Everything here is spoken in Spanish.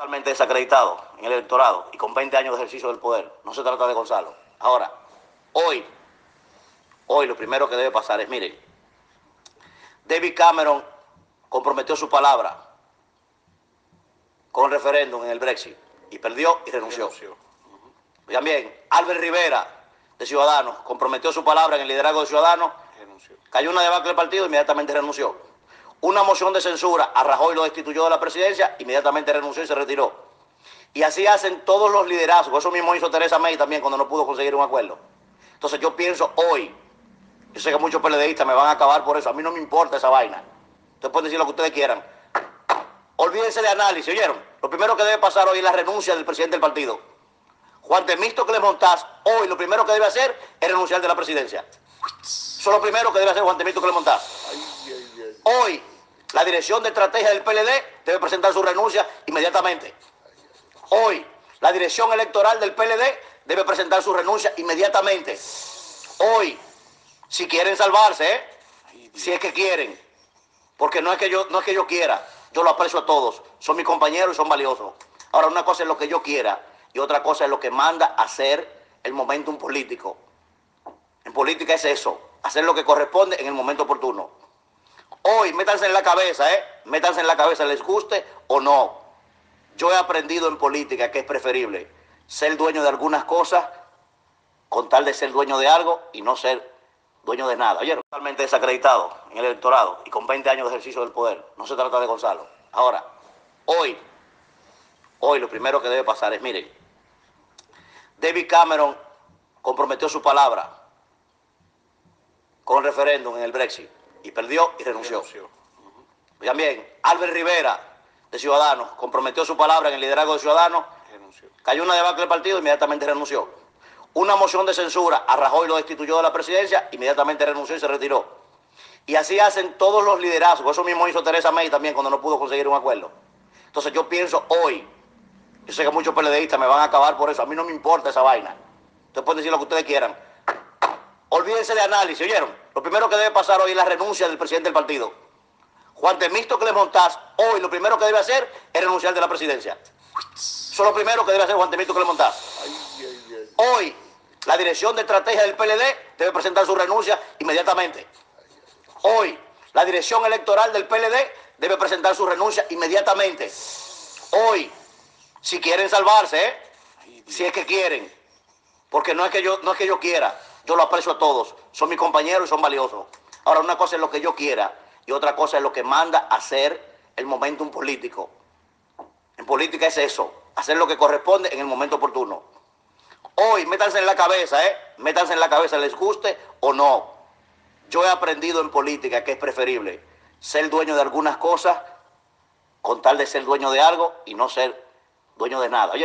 totalmente desacreditado en el electorado y con 20 años de ejercicio del poder. No se trata de Gonzalo. Ahora, hoy, hoy lo primero que debe pasar es, miren, David Cameron comprometió su palabra con el referéndum en el Brexit y perdió y renunció. renunció. Oigan bien, Albert Rivera, de Ciudadanos, comprometió su palabra en el liderazgo de Ciudadanos, Renunció. cayó una debacle del partido, inmediatamente renunció. Una moción de censura a Rajoy lo destituyó de la presidencia, inmediatamente renunció y se retiró. Y así hacen todos los liderazgos. Eso mismo hizo Teresa May también cuando no pudo conseguir un acuerdo. Entonces yo pienso hoy, yo sé que muchos PLDistas me van a acabar por eso, a mí no me importa esa vaina. Ustedes pueden decir lo que ustedes quieran. Olvídense de análisis, ¿oyeron? Lo primero que debe pasar hoy es la renuncia del presidente del partido. Juan Temisto que le montás, hoy lo primero que debe hacer es renunciar de la presidencia. Eso es lo primero que debe hacer Juan Temisto que le montás. Hoy, la dirección de estrategia del PLD debe presentar su renuncia inmediatamente. Hoy, la dirección electoral del PLD debe presentar su renuncia inmediatamente. Hoy, si quieren salvarse, ¿eh? si es que quieren, porque no es que yo no es que yo quiera, yo lo aprecio a todos, son mis compañeros y son valiosos. Ahora, una cosa es lo que yo quiera y otra cosa es lo que manda hacer el momentum político. En política es eso, hacer lo que corresponde en el momento oportuno. Hoy, métanse en la cabeza, ¿eh? Métanse en la cabeza, les guste o no. Yo he aprendido en política que es preferible ser dueño de algunas cosas con tal de ser dueño de algo y no ser dueño de nada. Oyeron, totalmente desacreditado en el electorado y con 20 años de ejercicio del poder. No se trata de Gonzalo. Ahora, hoy, hoy lo primero que debe pasar es, miren, David Cameron comprometió su palabra con el referéndum en el Brexit y perdió y renunció. Renunció. Oigan bien, Albert Rivera, de Ciudadanos, comprometió su palabra en el liderazgo de Ciudadanos, Renunció. cayó una debacle del partido, inmediatamente renunció. Una moción de censura a Rajoy lo destituyó de la presidencia, inmediatamente renunció y se retiró. Y así hacen todos los liderazgos. Eso mismo hizo Teresa May también cuando no pudo conseguir un acuerdo. Entonces yo pienso hoy, yo sé que muchos PLDistas me van a acabar por eso, a mí no me importa esa vaina. Ustedes pueden decir lo que ustedes quieran. Olvídense de análisis, ¿oyeron? Lo primero que debe pasar hoy es la renuncia del presidente del partido. Juan le montás, hoy lo primero que debe hacer es renunciar de la presidencia. Eso es lo primero que debe hacer Juan ay, ay. Hoy, la dirección de estrategia del PLD debe presentar su renuncia inmediatamente. Hoy, la dirección electoral del PLD debe presentar su renuncia inmediatamente. Hoy, si quieren salvarse, ¿eh? Si es que quieren, porque no es que yo no es que yo quiera, yo lo aprecio a todos, son mis compañeros y son valiosos. Ahora, una cosa es lo que yo quiera y otra cosa es lo que manda hacer el momentum político. En política es eso, hacer lo que corresponde en el momento oportuno. Hoy, métanse en la cabeza, ¿eh? Métanse en la cabeza, les guste o no. Yo he aprendido en política que es preferible ser dueño de algunas cosas con tal de ser dueño de algo y no ser dueño de nada.